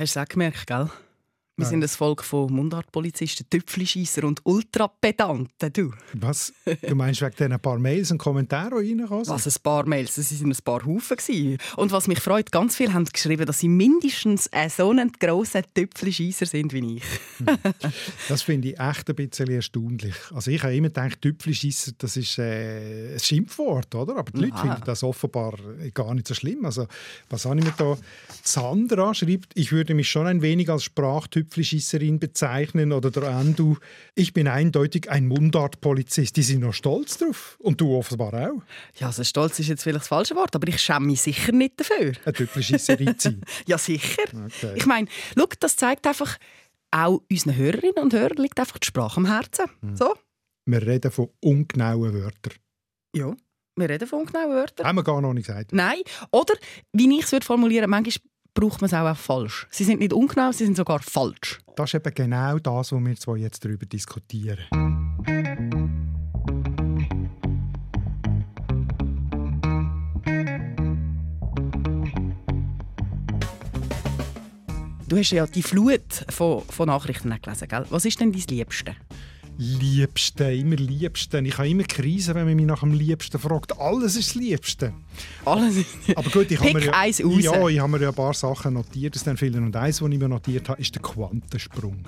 Hast du es auch gemerkt, gell? Wir sind ein Volk von Mundartpolizisten, Tüpfelscheisser und Ultrapedanten, du. Was? Du meinst wegen diesen paar Mails und Kommentaren, die reinkommen? Was, ein paar Mails? Das waren ein paar Haufen. Gewesen. Und was mich freut, ganz viele haben geschrieben, dass sie mindestens so ein grosser Tüpfelscheisser sind wie ich. das finde ich echt ein bisschen erstaunlich. Also ich habe immer gedacht, Tüpfelscheisser, das ist äh, ein Schimpfwort, oder? Aber die Leute Aha. finden das offenbar gar nicht so schlimm. Also was habe ich mir da? Sandra schreibt, ich würde mich schon ein wenig als Sprachtyp Tüpfelschisserin bezeichnen oder der Andu. Ich bin eindeutig ein Mundartpolizist. Die sind noch stolz drauf. Und du offenbar auch. Ja, also stolz ist jetzt vielleicht das falsche Wort, aber ich schäme mich sicher nicht dafür. Eine Tüpfelschisserin zu sein? ja, sicher. Okay. Ich meine, das zeigt einfach, auch unseren Hörerinnen und Hörern liegt einfach die Sprache am Herzen. Mhm. So. Wir reden von ungenauen Wörtern. Ja. Wir reden von ungenauen Wörtern. Haben wir gar noch nicht gesagt. Nein. Oder, wie ich es formulieren würde, manchmal braucht man es auch, falsch. Sie sind nicht ungenau, sie sind sogar falsch. Das ist eben genau das, was wir zwei jetzt darüber diskutieren. Du hast ja die Flut von, von Nachrichten gelesen, gell? Was ist denn dein Liebste? Liebste, immer Liebste. Ich habe immer Krise, wenn man mich nach dem Liebsten fragt. Alles ist das Liebste. Alles ist Aber gut, ich habe mir, ja, eins raus. ja, ich habe mir ja ein paar Sachen notiert aus den Filmen. Und eins, was ich mir notiert habe, ist der Quantensprung.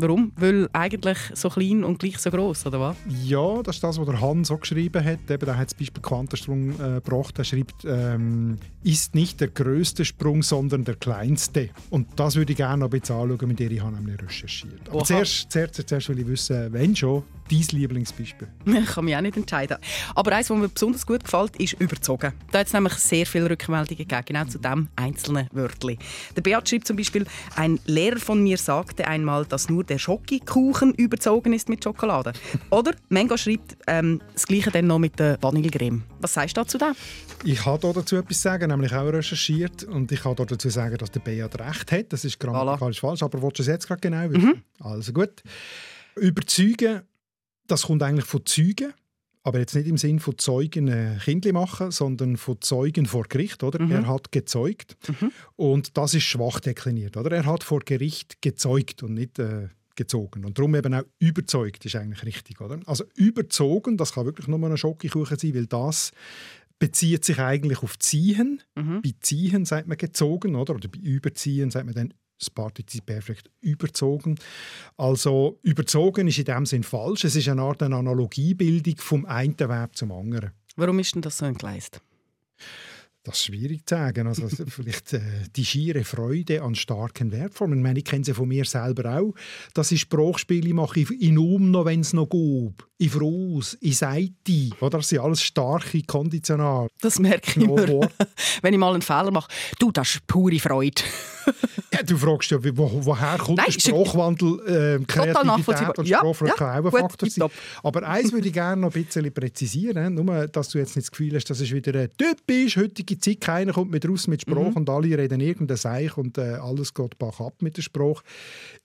Warum? Weil eigentlich so klein und gleich so groß, oder was? Ja, das ist das, was der Han so geschrieben hat. Eben, der hat zum Beispiel Quantensprung äh, gebracht. Er schreibt, ähm, ist nicht der größte Sprung, sondern der kleinste. Und das würde ich gerne noch ein bisschen anschauen, mit der ich habe nämlich recherchiert. Aber zuerst, zuerst, zuerst will ich wissen, wenn schon, dein Lieblingsbeispiel? Ich kann mich auch nicht entscheiden. Aber eines, was mir besonders gut gefällt, ist «überzogen». Da hat es nämlich sehr viele Rückmeldungen gegeben, genau zu diesem einzelnen Wörtchen. Der Beat schreibt zum Beispiel, ein Lehrer von mir sagte einmal, dass nur der Schokokuchen überzogen ist mit Schokolade. Oder Mango schreibt ähm, das Gleiche dann noch mit der Vanillecreme. Was sagst du dazu? Da? Ich habe dazu etwas sagen, nämlich auch recherchiert. Und ich kann dazu sagen, dass der Beat recht hat. Das ist grammatikalisch voilà. falsch. Aber willst du es jetzt gerade genau wissen? Mhm. Also gut. Überzeugen das kommt eigentlich von Zeugen, aber jetzt nicht im Sinn von Zeugen äh, Kindli machen, sondern von Zeugen vor Gericht. Oder? Mhm. Er hat gezeugt mhm. und das ist schwach dekliniert. Oder? Er hat vor Gericht gezeugt und nicht äh, gezogen. Und darum eben auch überzeugt ist eigentlich richtig. Oder? Also überzogen, das kann wirklich nur ein Schokokuchen sein, weil das bezieht sich eigentlich auf Ziehen. Mhm. Bei Ziehen sagt man gezogen, oder? Oder bei Überziehen sagt man dann das Partizip perfekt überzogen. Also überzogen ist in dem Sinn falsch. Es ist eine Art eine Analogiebildung vom einen Verb zum anderen. Warum ist denn das so entgleist? Das ist schwierig zu sagen. Also, vielleicht äh, die schiere Freude an starken Verbformen. Ich, meine, ich kenne sie von mir selber auch, dass ich Sprachspiele mache in um noch, wenn es noch geht. In Froß, in Seite. Oder? Das sind alles starke Konditional. Das merke ich immer, wenn ich mal einen Fehler mache. Du, das ist pure Freude. ja, du fragst ja, wo, woher kommt Nein, der Sprachwandel? Äh, Kreativität und Sprachfreude ja, kann auch ein Faktor sein. Aber eins würde ich gerne noch ein bisschen präzisieren. Nur, dass du jetzt nicht das Gefühl hast, das ist wieder ein typisch heutige Zeit. Keiner kommt mehr raus mit Sprache mhm. und alle reden irgendein Seich und äh, alles geht bach ab mit der Sprache.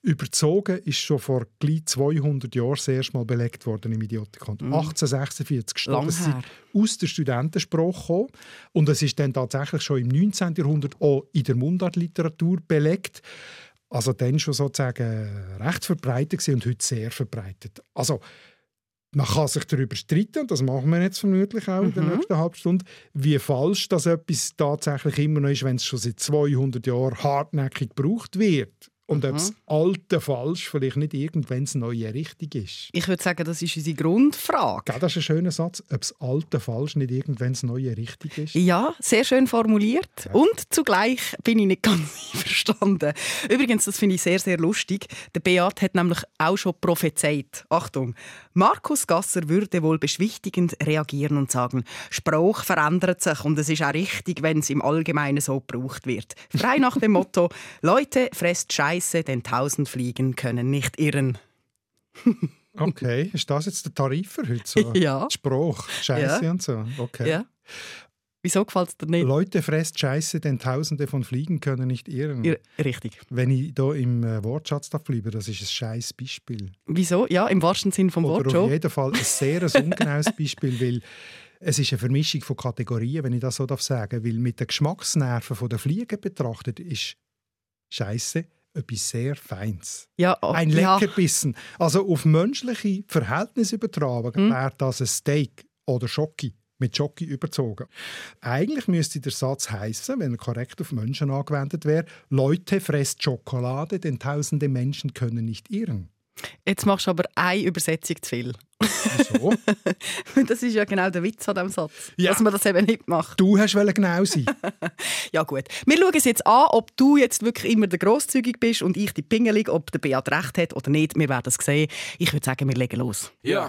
Überzogen ist schon vor gleich 200 Jahren das erste Mal belegt worden im Idiotikon. Mhm. 1846 gestanden. Es aus der Studentensprache gekommen. Und es ist dann tatsächlich schon im 19. Jahrhundert auch in der Mundartliteratur belegt. Also dann schon sozusagen recht verbreitet und heute sehr verbreitet. Also man kann sich darüber streiten, und das machen wir jetzt vermutlich auch mhm. in der mhm. nächsten halben Stunde, wie falsch das etwas tatsächlich immer noch ist, wenn es schon seit 200 Jahren hartnäckig gebraucht wird. Und mhm. ob das Alte falsch vielleicht nicht irgendwann das Neue richtig ist. Ich würde sagen, das ist unsere Grundfrage. Ja, das ist ein schöner Satz. Ob das Alte falsch nicht irgendwann das Neue richtig ist. Ja, sehr schön formuliert. Ja. Und zugleich bin ich nicht ganz einverstanden. Übrigens, das finde ich sehr, sehr lustig. Der Beat hat nämlich auch schon prophezeit. Achtung, Markus Gasser würde wohl beschwichtigend reagieren und sagen, Spruch verändert sich und es ist auch richtig, wenn es im Allgemeinen so gebraucht wird. Frei nach dem Motto, Leute, fresst Scheiße, denn tausend Fliegen können nicht irren. okay, ist das jetzt der Tarif für heute? So? Ja. Spruch, Scheiße ja. und so. Okay. Ja. Wieso gefällt es dir nicht? Leute fresst Scheiße, denn Tausende von Fliegen können nicht irren. Ja, richtig. Wenn ich hier im äh, Wortschatz bleibe, das ist ein scheiß Beispiel. Wieso? Ja, im wahrsten Sinne vom Wort schon. Auf jeden Fall ein sehr ungenaues Beispiel, weil es ist eine Vermischung von Kategorien, wenn ich das so sagen darf. Weil mit den Geschmacksnerven der Fliegen betrachtet ist Scheiße, etwas sehr Feines. Ja, oh, ein Leckerbissen. Ja. Also auf menschliche Verhältnisse übertragen hm. wäre das ein Steak oder Schoki mit Schoki überzogen. Eigentlich müsste der Satz heißen, wenn er korrekt auf Menschen angewendet wäre: Leute, fresst Schokolade, denn tausende Menschen können nicht irren. Jetzt machst du aber eine Übersetzung zu viel. Wieso? das ist ja genau der Witz an diesem Satz, ja. dass man das eben nicht macht. Du hast genau sein. ja gut. Wir schauen es jetzt an, ob du jetzt wirklich immer der grosszügig bist und ich die Pingelig, ob der Beat recht hat oder nicht. Wir werden es sehen. Ich würde sagen, wir legen los. Ja.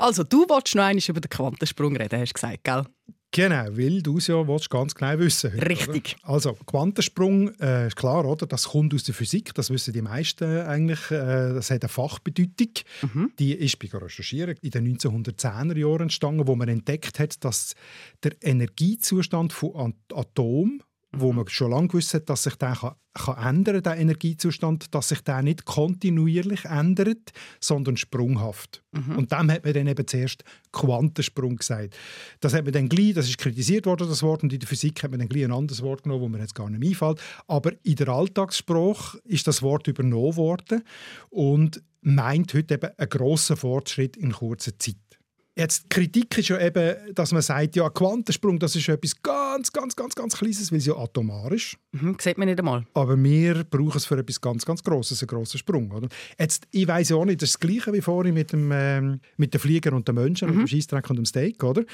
Also, du wolltest noch einmal über den Quantensprung reden, hast du gesagt, gell? Genau, weil du es ja willst, ganz genau wissen heute, Richtig. Oder? Also Quantensprung äh, ist klar, oder? Das kommt aus der Physik. Das wissen die meisten eigentlich. Äh, das hat eine Fachbedeutung. Mhm. Die ist bei Recherchieren in den 1910er Jahren entstanden, wo man entdeckt hat, dass der Energiezustand von Atomen wo man schon lange gewusst hat, dass sich der kann, kann ändern der Energiezustand, dass sich der nicht kontinuierlich ändert, sondern sprunghaft. Mhm. Und dem hat man dann eben zuerst Quantensprung gesagt. Das hat man dann gleich, das ist kritisiert worden, das Wort, und in der Physik hat man dann gleich ein anderes Wort genommen, wo mir jetzt gar nicht einfällt. Aber in der Alltagssprache ist das Wort übernommen worden und meint heute eben einen grossen Fortschritt in kurzer Zeit. Jetzt, die Kritik ist ja eben, dass man sagt, ja, Quantensprung, das ist etwas ganz, ganz, ganz, ganz Kleines, weil es ja atomar ist. Mhm, sieht man nicht einmal. Aber wir brauchen es für etwas ganz, ganz Grosses, einen grossen Sprung. Oder? Jetzt, ich weiss ja auch nicht, das ist das Gleiche wie vorhin mit dem, ähm, mit den Fliegern und den Menschen, mhm. mit dem Scheissdreck und dem Steak, oder?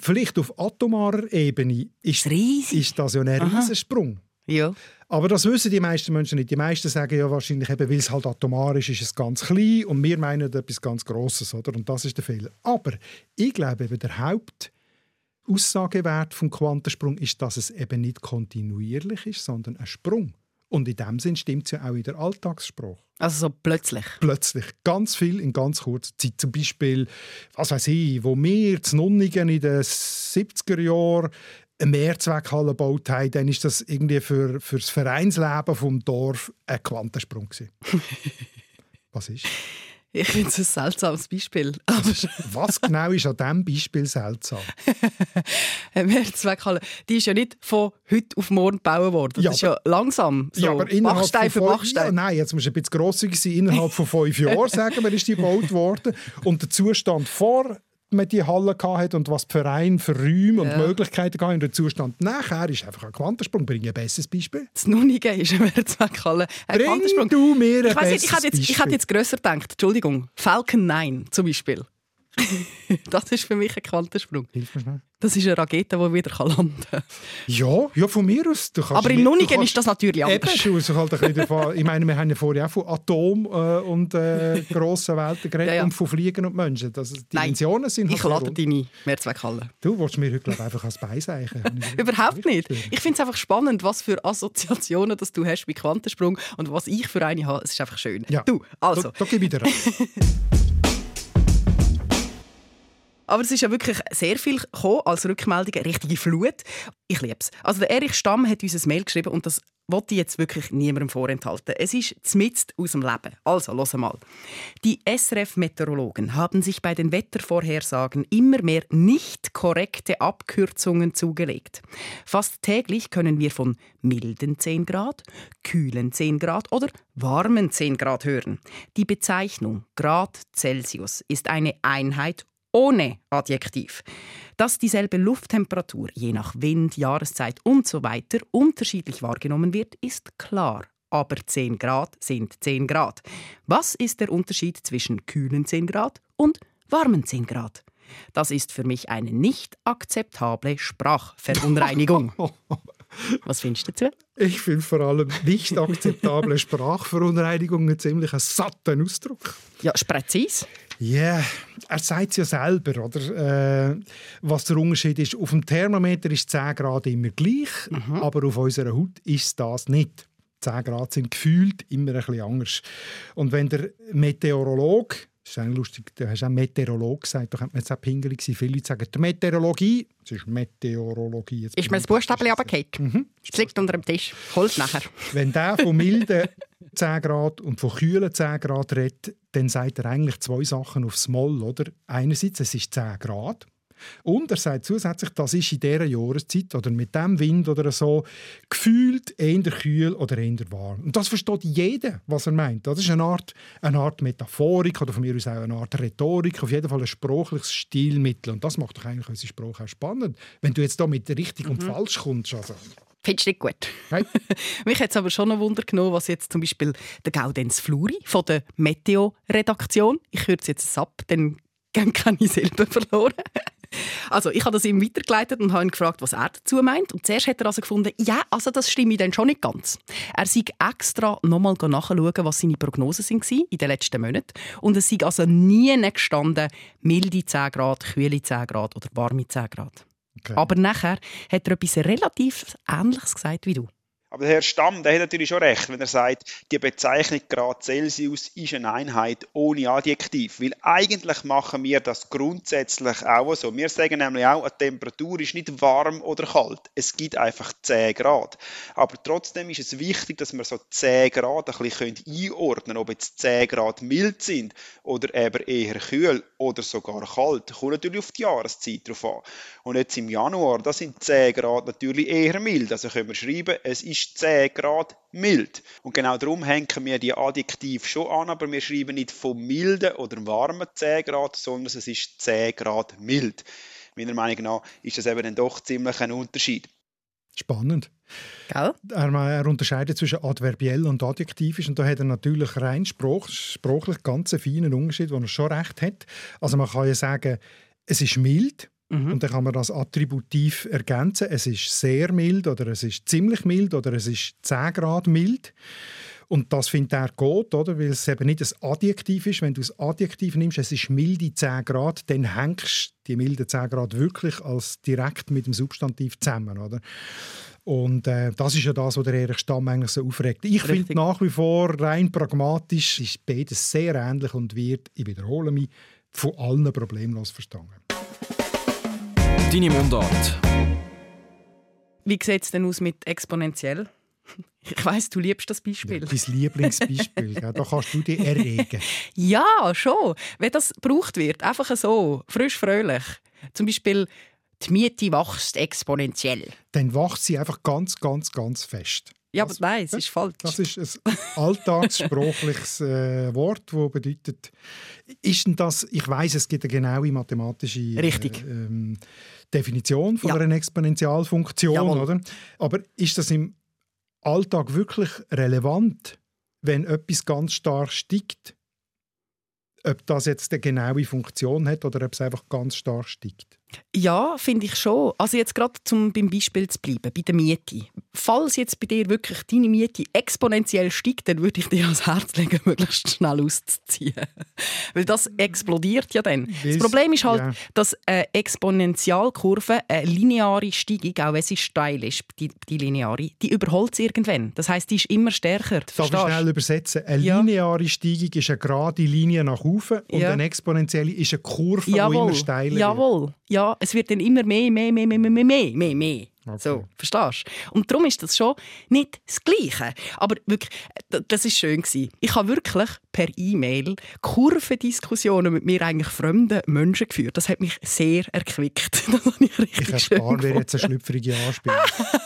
Vielleicht auf atomarer Ebene ist, ist das ja ein Riesensprung. Ja. Aber das wissen die meisten Menschen nicht. Die meisten sagen ja wahrscheinlich, eben, weil es halt atomarisch ist, ist es ganz klein und wir meinen etwas ganz Grosses. Oder? Und das ist der Fehler. Aber ich glaube, eben, der Hauptaussagewert vom Quantensprung ist, dass es eben nicht kontinuierlich ist, sondern ein Sprung. Und in dem Sinn stimmt es ja auch in der Alltagssprache. Also so plötzlich? Plötzlich. Ganz viel in ganz kurzer Zeit. Zum Beispiel, was weiß ich, wo wir zu Nunnigen in den 70er Jahren eine Mehrzweckhalle gebaut haben, dann ist das irgendwie für, für das Vereinsleben vom Dorf ein Quantensprung. Was ist? Ich finde es ein seltsames Beispiel. Was genau ist an diesem Beispiel seltsam? eine Mehrzweckhalle, die ist ja nicht von heute auf morgen gebaut worden. Das ja, ist ja langsam. So ja, aber innerhalb Bachstein für Bachstein. Ja, nein, jetzt musst du ein bisschen grosszügig sein. Innerhalb von fünf Jahren, sagen wir, ist die gebaut worden. Und der Zustand vor man die Halle hatte und was die Vereine für Räume und ja. Möglichkeiten hatten und der Zustand nachher ist einfach ein Quantensprung. Bring ein besseres Beispiel. Das Nunnigen ist eine Mehrzweckhalle. Ein Bring Quantensprung. du mir ein ich besseres ich, jetzt, ich hätte jetzt grösser gedacht. Entschuldigung. Falcon 9 zum Beispiel. das ist für mich ein Quantensprung. Hilf mir schnell. Das ist eine Rakete, die wieder landen kann. Ja, ja, von mir aus. Aber im Nunigen ist das natürlich anders. Eben, also halt ein davon, ich meine, wir haben ja vorher auch von Atom äh, und äh, grossen Welten geredet ja, ja. und von Fliegen und Menschen. Das, die Nein, Dimensionen sind Ich halt lade deine Mehrzweckhalle. Du willst mir heute glaub, einfach als Beiseichen. Überhaupt nicht. Ich finde es einfach spannend, was für Assoziationen dass du hast bei Quantensprung und was ich für eine habe. Es ist einfach schön. Ja. Du, also. Da, da gebe ich dir Aber es ist ja wirklich sehr viel als Rückmeldung, eine richtige Flut. Ich liebe es. Also der Erich Stamm hat uns ein Mail geschrieben und das wollte ich jetzt wirklich niemandem vorenthalten. Es ist zmitzt aus dem Leben. Also, los mal. Die SRF-Meteorologen haben sich bei den Wettervorhersagen immer mehr nicht korrekte Abkürzungen zugelegt. Fast täglich können wir von milden 10 Grad, kühlen 10 Grad oder warmen 10 Grad hören. Die Bezeichnung Grad Celsius ist eine Einheit ohne Adjektiv. Dass dieselbe Lufttemperatur je nach Wind, Jahreszeit usw. So unterschiedlich wahrgenommen wird, ist klar. Aber 10 Grad sind 10 Grad. Was ist der Unterschied zwischen kühlen 10 Grad und warmen 10 Grad? Das ist für mich eine nicht akzeptable Sprachverunreinigung. Was findest du dazu? Ich finde vor allem nicht akzeptable Sprachverunreinigung einen ziemlich satten Ausdruck. Ja, ist. Ja, yeah, er sagt es ja selber, oder? Äh, was der Unterschied ist. Auf dem Thermometer ist 10 Grad immer gleich, mhm. aber auf unserer Haut ist das nicht. 10 Grad sind gefühlt immer ein bisschen anders. Und wenn der Meteorologe das ist eigentlich lustig, du hast auch Meteorologe gesagt, da könnte man jetzt auch pingelig sein. Viele Leute sagen, die Meteorologie, das ist Meteorologie. Jetzt ist mir das Buchstaben runtergefallen? Mhm. Es liegt unter dem Tisch. Hol's nachher. Wenn der von milden 10 Grad und von kühlen 10 Grad redet, dann sagt er eigentlich zwei Sachen aufs Moll. Oder? Einerseits, es ist 10 Grad. Und er sagt zusätzlich, das ist in dieser Jahreszeit oder mit dem Wind oder so gefühlt eher kühl oder eher warm. Und das versteht jeder, was er meint. Das ist eine Art, eine Art Metaphorik oder von mir aus auch eine Art Rhetorik, auf jeden Fall ein sprachliches Stilmittel. Und das macht doch eigentlich unsere Sprache auch spannend. Wenn du jetzt da mit richtig mhm. und falsch kommst. Also. Findest du nicht gut? Nein. Mich hat es aber schon ein Wunder genommen, was jetzt zum Beispiel der Gaudenz Fluri von der Meteo-Redaktion, ich kürze jetzt ab, dann kann ich selber verloren. Also ich habe das ihm weitergeleitet und habe ihn gefragt, was er dazu meint. Und zuerst hat er also gefunden, ja, also das stimmt dann schon nicht ganz. Er sei extra nochmal nachschauen, was seine Prognosen waren in den letzten Monaten. Und es sei also nie gestanden, milde 10 Grad, kühle 10 Grad oder warme 10 Grad. Okay. Aber nachher hat er etwas relativ Ähnliches gesagt wie du. Aber der Herr Stamm, der hat natürlich schon recht, wenn er sagt, die Bezeichnung Grad Celsius ist eine Einheit ohne Adjektiv. Weil eigentlich machen wir das grundsätzlich auch so. Wir sagen nämlich auch, eine Temperatur ist nicht warm oder kalt. Es gibt einfach 10 Grad. Aber trotzdem ist es wichtig, dass wir so 10 Grad ein bisschen einordnen können, ob jetzt 10 Grad mild sind oder eben eher kühl oder sogar kalt. Kommt natürlich auf die Jahreszeit drauf an. Und jetzt im Januar, da sind 10 Grad natürlich eher mild. Also können wir schreiben, es ist ist 10 Grad mild. Und genau darum hängen wir die Adjektiv schon an, aber wir schreiben nicht von milden oder warmen 10 Grad, sondern es ist 10 Grad mild. Meiner Meinung nach ist das eben dann doch ziemlich ein Unterschied. Spannend. Gell? Er, er, unterscheidet zwischen adverbiell und adjektivisch und da hat er natürlich rein Spruch, sprachlich ganz einen feinen Unterschied, wo er schon recht hat. Also man kann ja sagen, es ist mild, Mhm. Und dann kann man das attributiv ergänzen. Es ist sehr mild oder es ist ziemlich mild oder es ist 10 Grad mild. Und das findet er gut, oder? weil es eben nicht ein Adjektiv ist. Wenn du das Adjektiv nimmst, es ist milde 10 Grad, dann hängst du die milde 10 Grad wirklich als direkt mit dem Substantiv zusammen. Oder? Und äh, das ist ja das, was der Erich Stamm eigentlich so aufregt. Ich finde nach wie vor, rein pragmatisch, ist beides sehr ähnlich und wird, ich wiederhole mich, von allen problemlos verstanden. Deine Mundart. Wie sieht es denn aus mit exponentiell? Ich weiß, du liebst das Beispiel. Ja, dein Lieblingsbeispiel. ja, da kannst du dich erregen. ja, schon. Wenn das gebraucht wird, einfach so, frisch, fröhlich. Zum Beispiel, die Miete wächst exponentiell. Dann wächst sie einfach ganz, ganz, ganz fest. Ja, aber nein, es ist falsch. Das ist ein alltagssprachliches äh, Wort, das bedeutet, ist denn das, ich weiß, es gibt eine genaue mathematische äh, ähm, Definition von ja. einer Exponentialfunktion, Jawohl. oder? Aber ist das im Alltag wirklich relevant, wenn etwas ganz stark steigt? Ob das jetzt eine genaue Funktion hat oder ob es einfach ganz stark steigt? Ja, finde ich schon. Also jetzt gerade zum beim Beispiel zu bleiben, bei der Miete. Falls jetzt bei dir wirklich deine Miete exponentiell steigt, dann würde ich dir ans Herz legen, möglichst schnell auszuziehen. Weil das explodiert ja dann. Das Problem ist halt, ja. dass eine Exponentialkurve, eine lineare Steigung, auch wenn sie steil ist, die, die lineare, die überholt sie irgendwann. Das heißt, die ist immer stärker. Darf ich schnell übersetzen? Eine ja. lineare Steigung ist eine gerade Linie nach oben und ja. eine exponentielle ist eine Kurve, die immer steiler Jawohl. wird. Jawohl ja, es wird dann immer mehr, mehr, mehr, mehr, mehr, mehr, mehr. Okay. So, verstehst du? Und darum ist das schon nicht das Gleiche. Aber wirklich, das ist schön gewesen. Ich habe wirklich per E-Mail Kurvendiskussionen mit mir eigentlich fremden Menschen geführt. Das hat mich sehr erquickt. Das habe ich richtig ich schön wäre jetzt eine schlüpfrige Anspielung.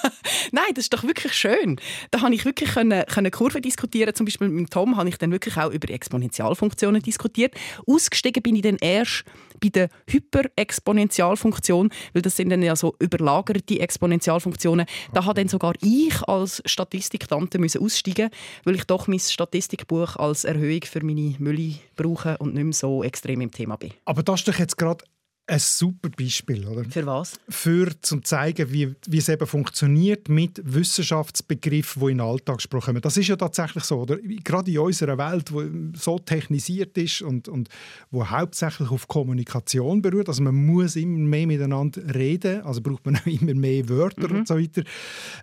Nein, das ist doch wirklich schön. Da habe ich wirklich können, können Kurven diskutieren. Zum Beispiel mit Tom habe ich dann wirklich auch über Exponentialfunktionen diskutiert. Ausgestiegen bin ich dann erst bei der Hyperexponentialfunktion, weil das sind dann ja so überlagerte Exponentialfunktionen. Da hat dann sogar ich als Statistiktante müssen aussteigen, weil ich doch mein Statistikbuch als Erhöhung für meine Mülle brauche und nicht mehr so extrem im Thema bin. Aber das ist doch jetzt gerade ein super Beispiel, oder? Für was? Für zum zeigen, wie, wie es eben funktioniert mit Wissenschaftsbegriffen, die in den Alltagssprache kommen. Das ist ja tatsächlich so, oder? Gerade in unserer Welt, wo so technisiert ist und, und wo hauptsächlich auf Kommunikation beruht, also man muss immer mehr miteinander reden, also braucht man auch immer mehr Wörter mhm. und so weiter.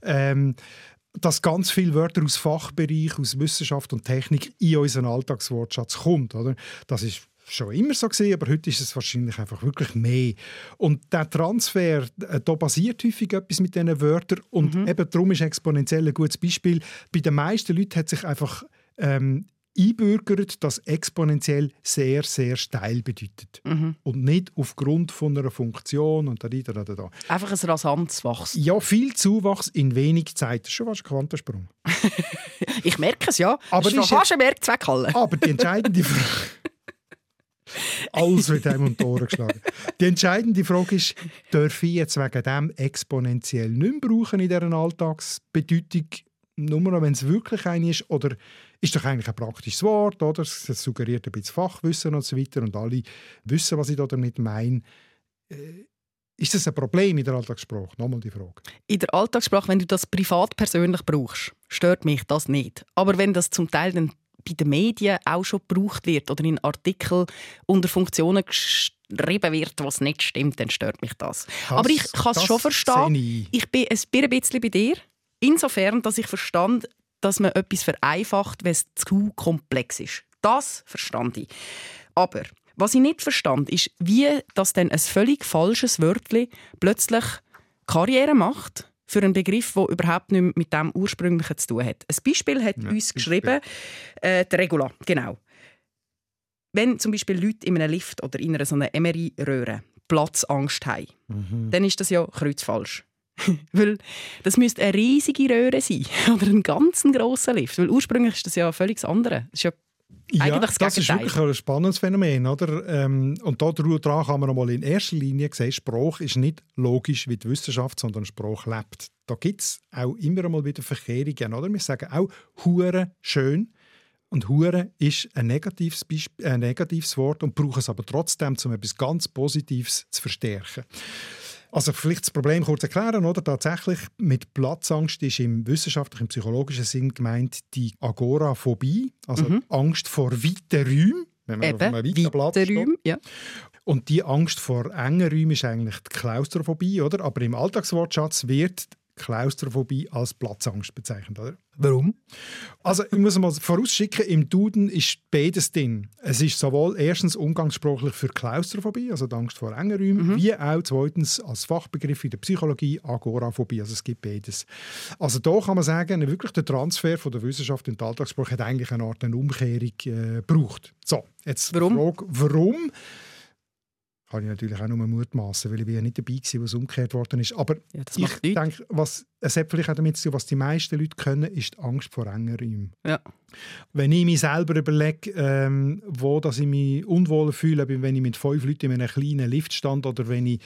Ähm, dass ganz viele Wörter aus Fachbereich, aus Wissenschaft und Technik in unseren Alltagswortschatz kommt. Oder? Das ist schon immer so gesehen, aber heute ist es wahrscheinlich einfach wirklich mehr. Und der Transfer, äh, da basiert häufig etwas mit diesen Wörtern und mhm. eben darum ist exponentiell ein gutes Beispiel. Bei den meisten Leuten hat sich einfach ähm, einbürgert, dass exponentiell sehr, sehr steil bedeutet. Mhm. Und nicht aufgrund von einer Funktion und da, da, da, da. Einfach ein rasantes Wachstum. Ja, viel Zuwachs in wenig Zeit. Das ist schon fast ein Quantensprung. ich merke es ja. Aber das ist fast ein Merkzweck. Aber die entscheidende Frage... Alles wird einem um die Ohren geschlagen. Die entscheidende Frage ist, darf ich jetzt wegen dem exponentiell nicht mehr brauchen in dieser Alltagsbedeutung, nur wenn es wirklich eine ist, oder ist doch eigentlich ein praktisches Wort, oder? Es suggeriert ein bisschen Fachwissen und so weiter und alle wissen, was ich damit meine. Äh, ist das ein Problem in der Alltagssprache? Nochmal die Frage. In der Alltagssprache, wenn du das privat persönlich brauchst, stört mich das nicht. Aber wenn das zum Teil dann bei den Medien auch schon gebraucht wird oder in Artikeln unter Funktionen geschrieben wird, was nicht stimmt, dann stört mich das. das Aber ich kann es schon verstehen. Ich. ich bin ein bisschen bei dir. Insofern, dass ich verstand, dass man etwas vereinfacht, wenn es zu komplex ist. Das verstand ich. Aber was ich nicht verstand, ist, wie das dann ein völlig falsches Wörtchen plötzlich Karriere macht für einen Begriff, der überhaupt nicht mit dem ursprünglichen zu tun hat. Ein Beispiel hat ja, uns geschrieben, äh, der Regula, genau. Wenn zum Beispiel Leute in einem Lift oder in einer so einer Emery-Röhre Platzangst haben, mhm. dann ist das ja kreuzfalsch. weil das müsste eine riesige Röhre sein oder ein ganz grosser Lift. Weil ursprünglich ist das ja völlig andere. Das ist ja ja, das, das ist wirklich ein spannendes Phänomen. Oder? Ähm, und daran kann man mal in erster Linie sehen, Spruch ist nicht logisch wie die Wissenschaft, sondern Spruch lebt. Da gibt es auch immer mal wieder Verkehrungen. Oder? Wir sagen auch «hure schön». Und «hure» ist ein negatives, ein negatives Wort und brauchen es aber trotzdem, um etwas ganz Positives zu verstärken. Also vielleicht das Problem kurz erklären, oder? Tatsächlich mit Platzangst ist im wissenschaftlichen, psychologischen Sinn gemeint die Agoraphobie, also mhm. Angst vor weiten Räumen, wenn man Eben, auf einem weiten Platz Räume, ja. Und die Angst vor engen Räumen ist eigentlich die Klaustrophobie, oder? Aber im Alltagswortschatz wird Klaustrophobie als Platzangst bezeichnet, oder? Warum? Also ich muss mal vorausschicken, im Duden ist beides drin. Es ist sowohl erstens umgangssprachlich für Klaustrophobie, also die Angst vor engen Räumen, mhm. wie auch zweitens als Fachbegriff in der Psychologie Agoraphobie, also es gibt beides. Also da kann man sagen, wirklich der Transfer von der Wissenschaft in den Alltagssprache hat eigentlich eine Art eine Umkehrung äh, gebraucht. So, jetzt warum? die Frage, warum? Kann ich natürlich auch nur mutmaßen, weil ich ja nicht dabei war, was umgekehrt worden ist. Aber ja, ich denke, was, es hat vielleicht auch damit zu tun, was die meisten Leute können, ist die Angst vor engen Räumen. Ja. Wenn ich mir selber überlege, ähm, wo dass ich mich unwohl fühle, wenn ich mit fünf Leuten in einem kleinen Lift stand oder wenn ich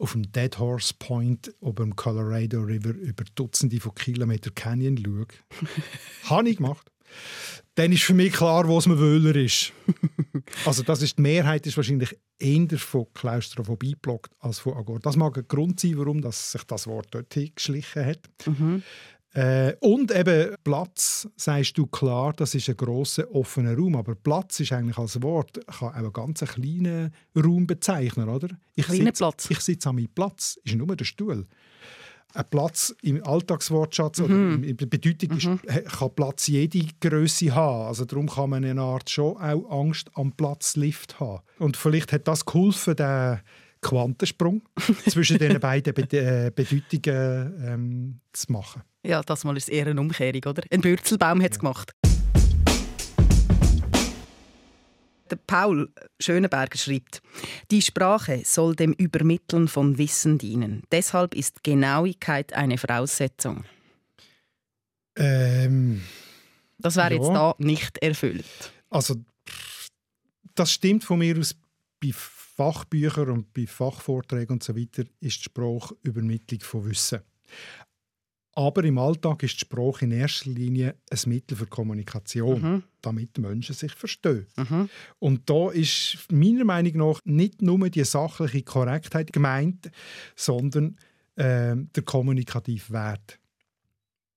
auf dem Dead Horse Point ober dem Colorado River über Dutzende von Kilometern Canyon schaue. habe ich gemacht dann ist für mich klar, wo es mir Wöhler ist. also das ist, die Mehrheit ist wahrscheinlich eher von Klaustrophobie blockt als von Agor. Das mag ein Grund sein, warum das sich das Wort dort geschlichen hat. Mhm. Äh, und eben Platz, sagst du klar, das ist ein grosser offener Raum. Aber Platz ist eigentlich als Wort kann auch einen ganz kleinen Raum bezeichnen, oder? Ich sitze, Platz. Ich sitze an meinem Platz, ist nur der Stuhl ein Platz im Alltagswortschatz mhm. oder in der Bedeutung ist, mhm. kann Platz jede Größe haben. Also darum kann man eine Art schon auch Angst am Platzlift haben. Und vielleicht hat das geholfen, den Quantensprung zwischen den beiden Be äh, Bedeutungen ähm, zu machen. Ja, das mal ist eher eine Umkehrung, oder? Ein Bürzelbaum hat es ja. gemacht. Der Paul Schöneberger schreibt, die Sprache soll dem Übermitteln von Wissen dienen. Deshalb ist Genauigkeit eine Voraussetzung. Ähm, das wäre ja. jetzt da nicht erfüllt. Also, das stimmt von mir aus. Bei Fachbüchern und bei Fachvorträgen und so weiter ist die Sprachübermittlung von Wissen. Aber im Alltag ist die Sprache in erster Linie ein Mittel für Kommunikation, mhm. damit Menschen sich verstehen. Mhm. Und da ist meiner Meinung nach nicht nur die sachliche Korrektheit gemeint, sondern äh, der kommunikative Wert.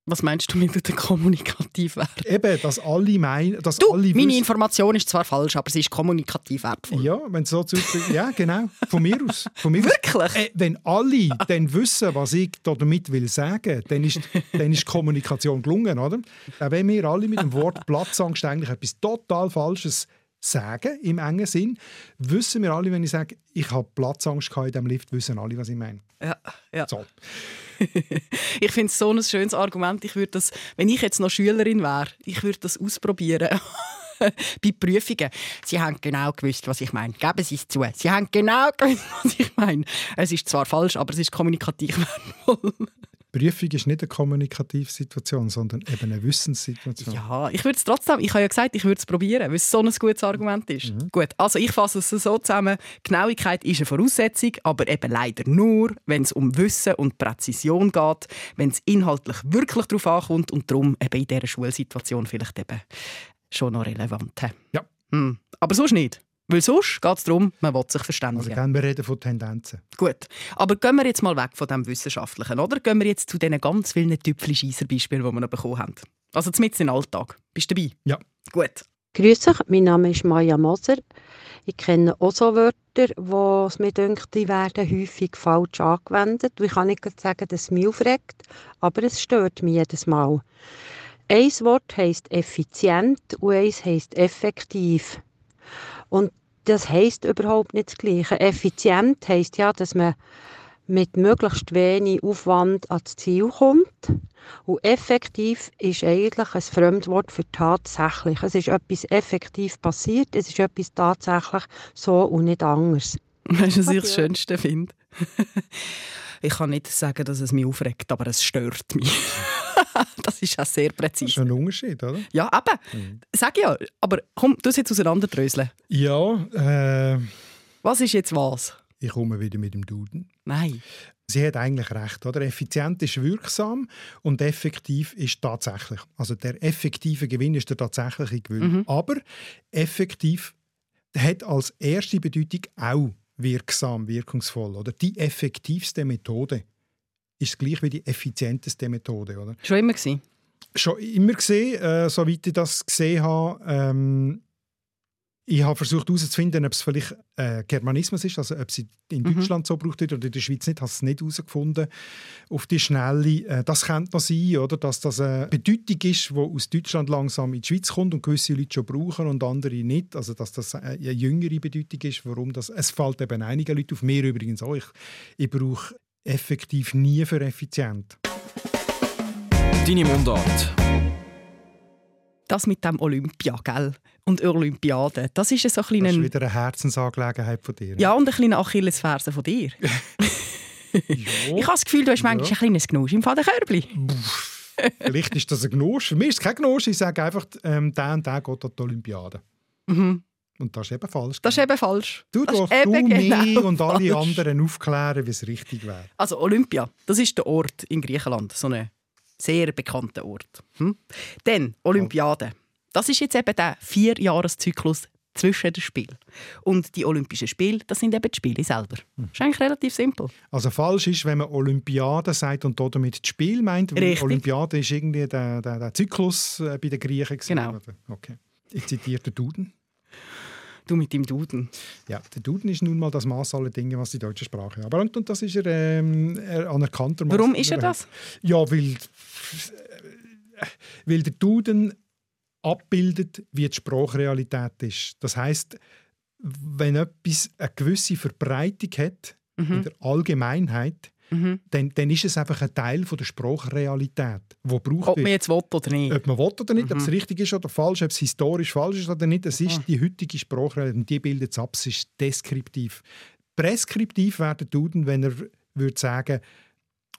Was meinst du mit der kommunikativ wertvoll? Eben, dass alle meinen, dass du, alle meine wissen, Information ist zwar falsch, aber sie ist kommunikativ wertvoll. Ja, wenn so zu ja genau, von mir aus. Von mir Wirklich? Aus. Äh, wenn alle dann wissen, was ich damit will sagen, dann ist, dann ist Kommunikation gelungen, oder? Auch wenn wir alle mit dem Wort Platzangst eigentlich etwas total Falsches sagen, im engen Sinn, wissen wir alle, wenn ich sage, ich habe Platzangst in diesem Lift, wissen alle, was ich meine. Ja, ja. So. ich finde es so ein schönes Argument. Ich würde das, wenn ich jetzt noch Schülerin wäre, ich würde das ausprobieren. bei Prüfungen. Sie haben genau gewusst, was ich meine. Geben Sie es zu. Sie haben genau gewusst, was ich meine. Es ist zwar falsch, aber es ist kommunikativ wertvoll. Prüfung ist nicht eine kommunikative Situation, sondern eben eine Wissenssituation. Ja, ich würde es trotzdem, ich habe ja gesagt, ich würde es probieren, weil es so ein gutes Argument ist. Mhm. Gut, also ich fasse es so zusammen. Genauigkeit ist eine Voraussetzung, aber eben leider nur, wenn es um Wissen und Präzision geht, wenn es inhaltlich wirklich darauf ankommt und darum eben in dieser Schulsituation vielleicht eben schon noch relevant. Ja. Hm. Aber sonst nicht. Weil sonst geht es darum, man will sich verständigen. Also wir reden von Tendenzen. Gut, aber gehen wir jetzt mal weg von dem Wissenschaftlichen, oder? Gehen wir jetzt zu diesen ganz vielen Tüpfel-Scheisser-Beispielen, die wir noch bekommen haben. Also zumindest im Alltag. Bist du dabei? Ja. Gut. Grüß euch, mein Name ist Maja Moser. Ich kenne auch so Wörter, wo es mir denkt, die werden häufig falsch angewendet. Ich kann nicht sagen, dass es mich aufregt, aber es stört mich jedes Mal. Ein Wort heisst effizient und eins heisst effektiv. Und das heisst überhaupt nicht das Gleiche. Effizient heisst ja, dass man mit möglichst wenig Aufwand ans Ziel kommt. Und effektiv ist eigentlich ein Fremdwort für tatsächlich. Es ist etwas effektiv passiert, es ist etwas tatsächlich so und nicht anders. Weißt du, was ich das Schönste finde? ich kann nicht sagen, dass es mich aufregt, aber es stört mich. das ist auch sehr präzise. Das ist ein Unterschied, oder? Ja, eben. Mhm. Sag ja. Aber komm, du jetzt auseinanderdröseln. Ja, äh... Was ist jetzt was? Ich komme wieder mit dem Duden. Nein. Sie hat eigentlich recht, oder? Effizient ist wirksam und effektiv ist tatsächlich. Also der effektive Gewinn ist der tatsächliche Gewinn. Mhm. Aber effektiv hat als erste Bedeutung auch wirksam, wirkungsvoll oder die effektivste Methode ist gleich wie die effizienteste Methode, oder? Schon immer gewesen? Schon immer gesehen, äh, soweit ich das gesehen habe. Ähm, ich habe versucht herauszufinden, ob es vielleicht äh, Germanismus ist, also ob es in mhm. Deutschland mhm. so gebraucht wird oder in der Schweiz nicht. Ich habe es nicht herausgefunden. Auf die Schnelle, äh, das könnte noch sein, oder, dass das eine Bedeutung ist, die aus Deutschland langsam in die Schweiz kommt und gewisse Leute schon brauchen und andere nicht. Also dass das eine jüngere Bedeutung ist, warum das... Es fällt eben einigen Leuten auf, mir übrigens auch. Ich, ich brauche effektiv nie für effizient. Deine Mundart. Das mit dem Olympia, gell? Und Olympiade, das ist so ein kleiner... Das ist wieder eine Herzensangelegenheit von dir. Ja, und ein kleiner Achillesferse von dir. ich habe das Gefühl, du hast manchmal ja. ein kleines Genusch im Fadenkörbli. Vielleicht ist das ein Genusch. Für mich ist es kein Genusch. Ich sage einfach, ähm, der und der geht an die Olympiade. Mhm. Und das ist eben falsch. Das ist eben falsch. Du darfst du genau mich und alle anderen aufklären, wie es richtig wäre. Also Olympia, das ist der Ort in Griechenland, so ein sehr bekannter Ort. Hm? Dann Olympiade. Das ist jetzt eben der Vierjahreszyklus zwischen den Spielen. Und die Olympischen Spiele, das sind eben die Spiele selber. Das ist eigentlich relativ simpel. Also falsch ist, wenn man Olympiade sagt und damit das Spiel meint. Richtig. Olympiade ist irgendwie der, der, der Zyklus äh, bei den Griechen. Genau. Okay. Ich zitiere den Duden. Du mit dem Duden. Ja, der Duden ist nun mal das Maß aller Dinge, was die deutsche Sprache hat. Und, und das ist er ähm, anerkannter Warum ist er das? Ja, weil, weil der Duden abbildet, wie die Sprachrealität ist. Das heißt, wenn etwas eine gewisse Verbreitung hat mhm. in der Allgemeinheit, mhm. dann, dann ist es einfach ein Teil von der Sprachrealität, wo braucht Ob man jetzt will oder nicht. Ob man will oder nicht, mhm. ob es mhm. richtig ist oder falsch, ob es historisch falsch ist oder nicht, das ist ah. die heutige Sprachrealität und die bildet es ab, es ist deskriptiv. Preskriptiv wäre der Duden, wenn er würde sagen,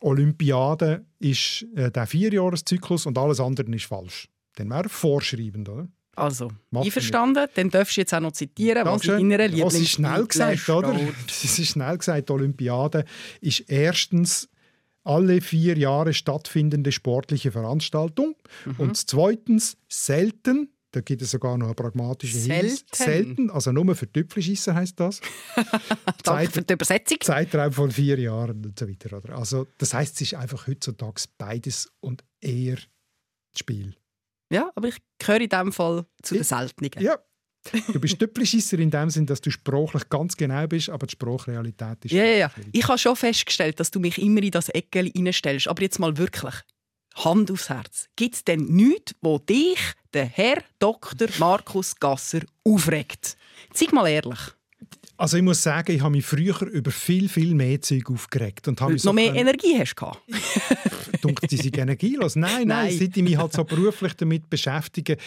Olympiade ist äh, der Vierjahreszyklus und alles andere ist falsch. Dann wäre er vorschreibend, oder? Also, Macht einverstanden? Dann darfst du jetzt auch noch zitieren, was in deiner Lieblings... Das ist schnell gesagt, oder? Das ist schnell gesagt, die Olympiade ist erstens alle vier Jahre stattfindende sportliche Veranstaltung mhm. und zweitens selten, Da gibt es sogar noch einen pragmatischen Hinweis. Selten. Also nur für Tüpfelschisser heisst das. Danke für die Übersetzung. Zeitraum von vier Jahren und so weiter. Oder? Also, das heisst, es ist einfach heutzutage beides und eher das Spiel. Ja, aber ich gehöre in diesem Fall zu den Seltenen. Ja, Du bist Tüppelschisser in dem Sinn, dass du sprachlich ganz genau bist, aber die Sprachrealität ist. Ja, ja, ja. Ich habe schon festgestellt, dass du mich immer in das Eckel reinstellst. Aber jetzt mal wirklich. Hand aufs Herz. Gibt es denn nichts, wo dich, der Herr Dr. Markus Gasser, aufregt? Zeig mal ehrlich. Also ich muss sagen, ich habe mich früher über viel, viel mehr Zeug aufgeregt. Und habe noch so mehr Energie hast du Dunkt, die sind energielos. Nein, nein, nein, seit ich mich halt so beruflich damit beschäftige,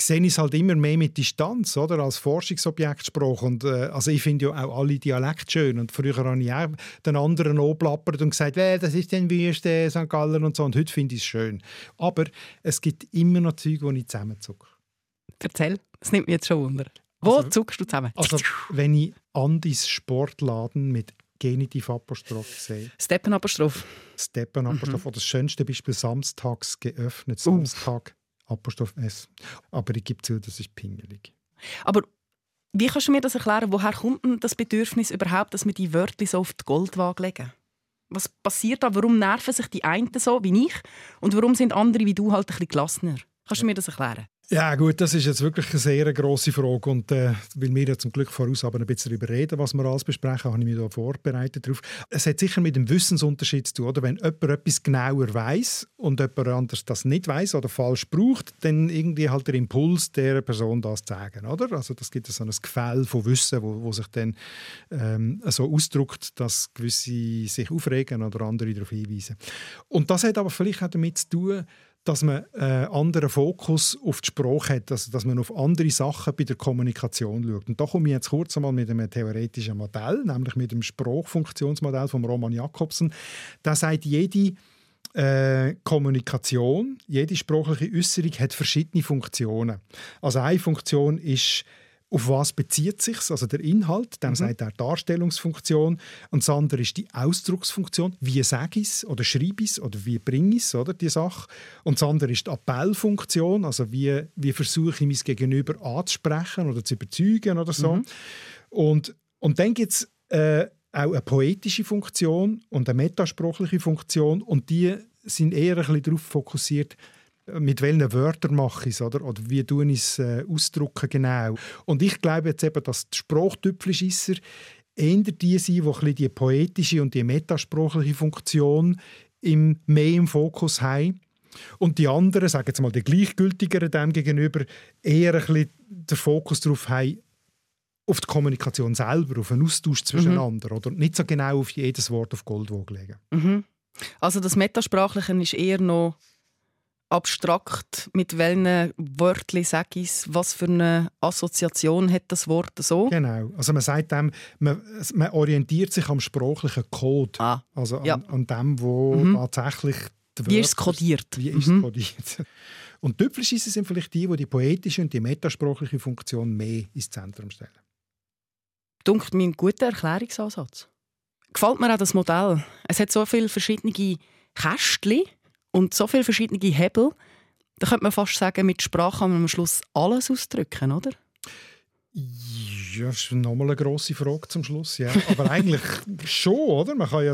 sehe ich es halt immer mehr mit Distanz, oder? Als Forschungsobjekt Und, äh, also ich finde ja auch alle Dialekte schön. Und früher habe ich auch den anderen anplappert und gesagt, äh, das ist dann Wüste, St. Gallen und so. Und heute finde ich es schön. Aber es gibt immer noch Zeug, die ich zusammenzucke. Erzähl, das nimmt mich jetzt schon wunder. Wo also, zuckst du zusammen? Also, wenn ich Andis Sportladen mit Genitiv-Apostroph sehe. Steppenapostroph. Steppenapostroph. Mhm. Oder das schönste Beispiel samstags geöffnet. Uh. Samstag, Apostroph S. Aber ich gebe zu, das ist pingelig. Aber wie kannst du mir das erklären? Woher kommt denn das Bedürfnis überhaupt, dass wir die Wörter so auf die Goldwaage legen? Was passiert da? Warum nerven sich die einen so wie ich? Und warum sind andere wie du halt ein bisschen gelassener? Kannst du mir das erklären? Ja gut, das ist jetzt wirklich eine sehr grosse Frage und äh, weil wir ja zum Glück voraus aber ein bisschen darüber reden, was wir alles besprechen, habe ich mich da vorbereitet darauf. Es hat sicher mit dem Wissensunterschied zu tun, oder? Wenn jemand etwas genauer weiß und jemand anders das nicht weiß oder falsch braucht, dann irgendwie halt der Impuls der Person das zu sagen, oder? Also das gibt so ein Gefäll von Wissen, wo, wo sich dann ähm, so ausdrückt, dass gewisse sich aufregen oder andere darauf hinweisen. Und das hat aber vielleicht auch damit zu tun, dass man einen äh, anderen Fokus auf die Sprache hat, also dass man auf andere Sachen bei der Kommunikation schaut. Und da komme ich jetzt kurz einmal mit einem theoretischen Modell, nämlich mit dem Sprachfunktionsmodell von Roman Jakobsen. Da sagt jede äh, Kommunikation, jede sprachliche Äußerung hat verschiedene Funktionen. Also eine Funktion ist auf was bezieht sich also der Inhalt, dem mhm. sagt er Darstellungsfunktion und das andere ist die Ausdrucksfunktion, wie sage ich es oder schreibe ich es oder wie bringe ich es, oder, die Sache. Und das andere ist die Appellfunktion, also wie, wie versuche ich mein Gegenüber anzusprechen oder zu überzeugen oder so. Mhm. Und, und dann gibt es äh, auch eine poetische Funktion und eine metasprachliche Funktion und die sind eher ein bisschen darauf fokussiert, mit welchen Wörtern mache ich es, oder? oder wie tue ich es äh, ausdrücken genau. Und ich glaube jetzt eben, dass die Sprachtüpfelschisser eher die sind, die die poetische und die metasprachliche Funktion im, mehr im Fokus haben. Und die anderen, sagen jetzt mal die gleichgültigeren dem gegenüber, eher ein bisschen den Fokus darauf haben, auf die Kommunikation selber, auf einen Austausch zwischeneinander. Mhm. Oder nicht so genau auf jedes Wort auf Goldwaage legen. Mhm. Also das Metasprachliche ist eher noch abstrakt, mit welchen Wörtern sage ich es, was für eine Assoziation hat das Wort so? Genau, also man sagt dem, man, man orientiert sich am sprachlichen Code, ah, also an, ja. an dem, wo mhm. tatsächlich die Wie ist es kodiert? Wie ist mhm. es kodiert? Und Tüpfelschisse sind vielleicht die, die die poetische und die metasprachliche Funktion mehr ins Zentrum stellen. Dunkt mir ein guter Erklärungsansatz. Gefällt mir auch das Modell. Es hat so viele verschiedene Kästchen, und so viele verschiedene Hebel, da könnte man fast sagen, mit Sprache kann man am Schluss alles ausdrücken, oder? Ja, das ist nochmal eine grosse Frage zum Schluss. Ja. Aber eigentlich schon, oder? Man kann ja,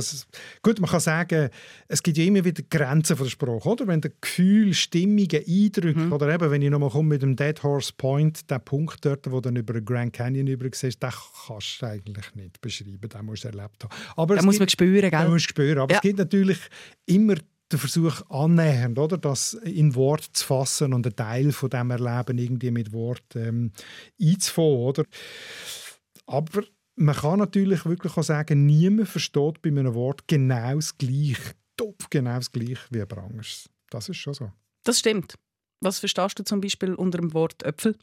gut, man kann sagen, es gibt ja immer wieder Grenzen von der Sprache, oder? Wenn der Gefühl, Stimmungen, Eindrücke, mhm. oder eben, wenn ich nochmal komme mit dem Dead Horse Point, der Punkt dort, wo dann über den Grand Canyon über siehst, den kannst du eigentlich nicht beschreiben, den musst du erlebt haben. Aber den muss man spüren, gell? Den musst du spüren. Aber ja. es gibt natürlich immer der Versuch annähernd, oder, das in Wort zu fassen und einen Teil von dem Erleben irgendwie mit Wort ähm, einzufangen, oder? Aber man kann natürlich wirklich auch sagen, niemand versteht bei einem Wort genau das Gleiche, top genau das Gleiche wie ein anderes. Das ist schon so. Das stimmt. Was verstehst du zum Beispiel unter dem Wort Äpfel?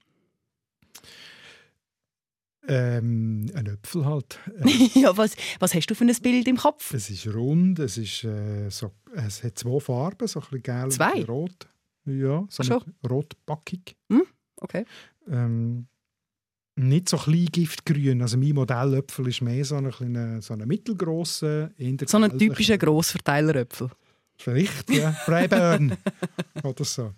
Ähm, ein Äpfel halt. ja, was, was hast du für ein Bild im Kopf? Es ist rund, es, ist, äh, so, es hat zwei Farben, so ein bisschen gelb zwei? und rot. Ja, so rotbackig. Hm? Okay. Ähm, nicht so klein giftgrün. Also mein Modellöpfel ist mehr so ein, kleiner, so ein mittelgrosser. So ein typischer Grossverteileröpfel. Vielleicht, ja. Brayburn oder so.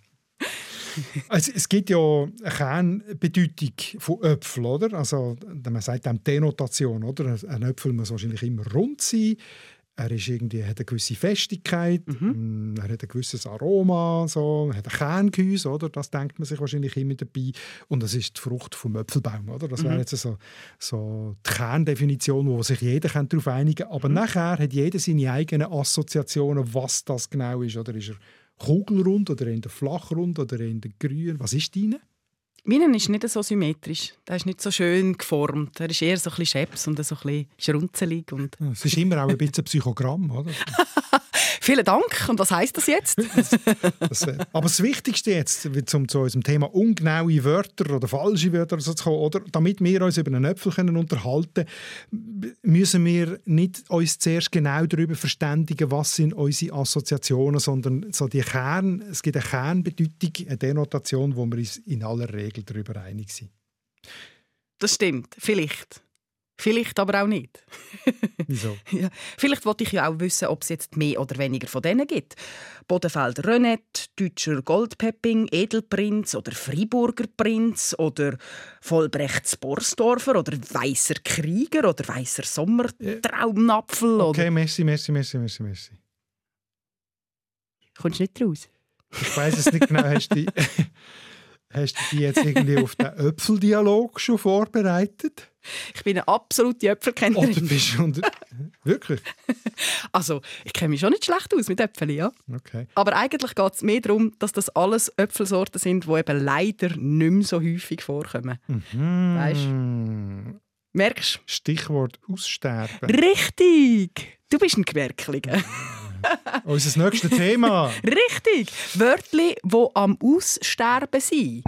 also, es gibt ja eine Kernbedeutung von Äpfeln, oder? Also, man sagt dem Denotation, oder? Ein Äpfel muss wahrscheinlich immer rund sein. Er ist irgendwie, hat eine gewisse Festigkeit, mhm. Mm, er hat ein gewisses Aroma, so, er hat ein Kerngehäuse, oder? das denkt man sich wahrscheinlich immer dabei. Und das ist die Frucht vom Äpfelbaum. Oder? Das mhm. wäre jetzt so, so die Kerndefinition, wo sich jeder darauf einigen kann. Aber mhm. nachher hat jeder seine eigenen Assoziationen, was das genau ist. Oder ist er kugelrund oder in der flachrund oder in der grün? Was ist deine? Meinen ist nicht so symmetrisch. Der ist nicht so schön geformt. Er ist eher so ein bisschen scheps und so ein bisschen schrunzelig. Und es ist immer auch ein bisschen Psychogramm, oder? Vielen Dank. Und was heißt das jetzt? das, äh, aber das Wichtigste jetzt, um zu unserem Thema ungenaue Wörter oder falsche Wörter zu kommen, oder damit wir uns über einen Äpfel können unterhalten müssen wir nicht uns zuerst genau darüber verständigen, was sind unsere Assoziationen, sondern so die Kern, es gibt eine Kernbedeutung, eine Denotation, wo wir uns in aller Regel darüber einig sind. Das stimmt, vielleicht. Vielleicht aber auch nicht. Wieso? ja. Vielleicht wollte ich ja auch wissen, ob es jetzt mehr oder weniger von denen gibt. Bodenfeld Renett, Deutscher Goldpepping, Edelprinz oder Friburger Prinz oder Vollbrechts Borsdorfer oder Weißer Krieger oder Weißer Sommertraumnapfel. Okay, oder... merci, merci, merci, merci, merci. Kommst du nicht raus? Ich weiß es nicht genau. Hast du, hast du die jetzt irgendwie auf den Öpfeldialog schon vorbereitet? Ich bin eine absolute Äpfelkennerin. Oder bist du unter... Wirklich? Also, ich kenne mich schon nicht schlecht aus mit Äpfeln, ja. Okay. Aber eigentlich geht es mehr darum, dass das alles Äpfelsorten sind, die eben leider nicht mehr so häufig vorkommen. Mhm. Weißt Merkst Stichwort Aussterben. Richtig! Du bist ein Gewerkliger. Unser nächstes Thema. Richtig! Wörter, die am Aussterben sind.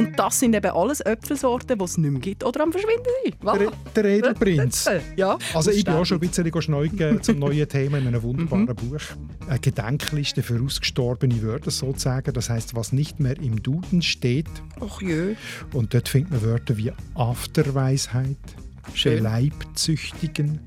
Und das sind eben alles Äpfelsorten, die es nicht mehr gibt oder am Verschwinden sind. Der, der Edelprinz. Ja, also ich bin auch schon ein bisschen schneugen zum neuen Thema in einem wunderbaren mhm. Buch. Eine Gedenkliste für ausgestorbene Wörter sozusagen. Das heißt, was nicht mehr im Duden steht. Ach jö. Und dort findet man Wörter wie Afterweisheit, Leibzüchtigen,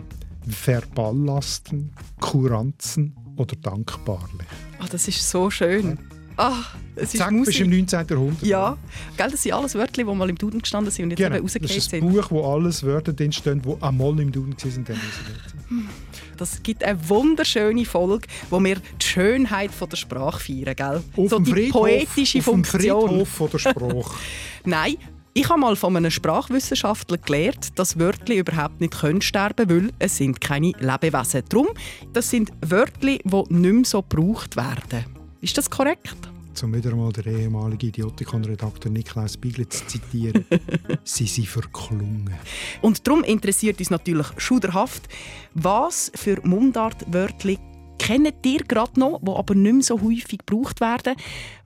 Verballasten, Kuranzen oder Dankbarlich. Oh, das ist so schön. Ach, es ist Zack, Musik. bist im 19. Jahrhundert. Ja, Gell, das sind alles Wörter, die mal im Duden gestanden sind und jetzt genau. eben rausgekehrt sind. Das ist ein Buch, wo alles Wörter drin stehen, die einmal im Duden waren dann hm. Das gibt eine wunderschöne Folge, wo wir die Schönheit von der Sprache feiern, gell? Auf so die Friedhof, poetische auf Funktion. Friedhof von der Sprache. Nein, ich habe mal von einem Sprachwissenschaftler gelernt, dass Wörter überhaupt nicht können sterben können, weil es sind keine Lebewesen. Darum, das sind Wörter, die nicht mehr so gebraucht werden. Ist das korrekt? Um wieder mal den ehemaligen Idiotikon-Redakteur Niklaus Biegel zu zitieren. sie sind verklungen. Und darum interessiert uns natürlich schuderhaft, was für Mundartwörter kennt ihr gerade noch, die aber nicht mehr so häufig gebraucht werden?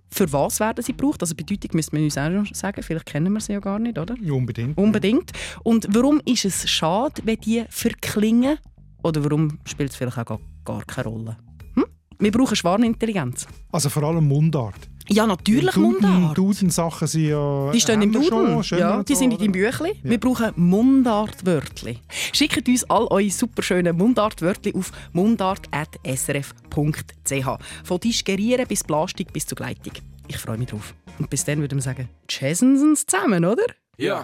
Für was werden sie gebraucht? Also Bedeutung müssen wir uns auch sagen. Vielleicht kennen wir sie ja gar nicht, oder? unbedingt. Unbedingt. Und warum ist es schade, wenn die verklingen? Oder warum spielt es vielleicht auch gar, gar keine Rolle? Wir brauchen Schwarmintelligenz. Also vor allem Mundart. Ja, natürlich Duden, Mundart. Duden-Sachen sind ja... Die stehen im Duden, ja, die sind in deinem Büchlein. Ja. Wir brauchen Mundartwörter. Schickt uns all eure superschönen Mundartwörter auf mundart.srf.ch. Von Tischgerieren bis Plastik bis zur Gleitung. Ich freue mich drauf. Und bis dann würde ich sagen, tschüssen zusammen, oder? Ja.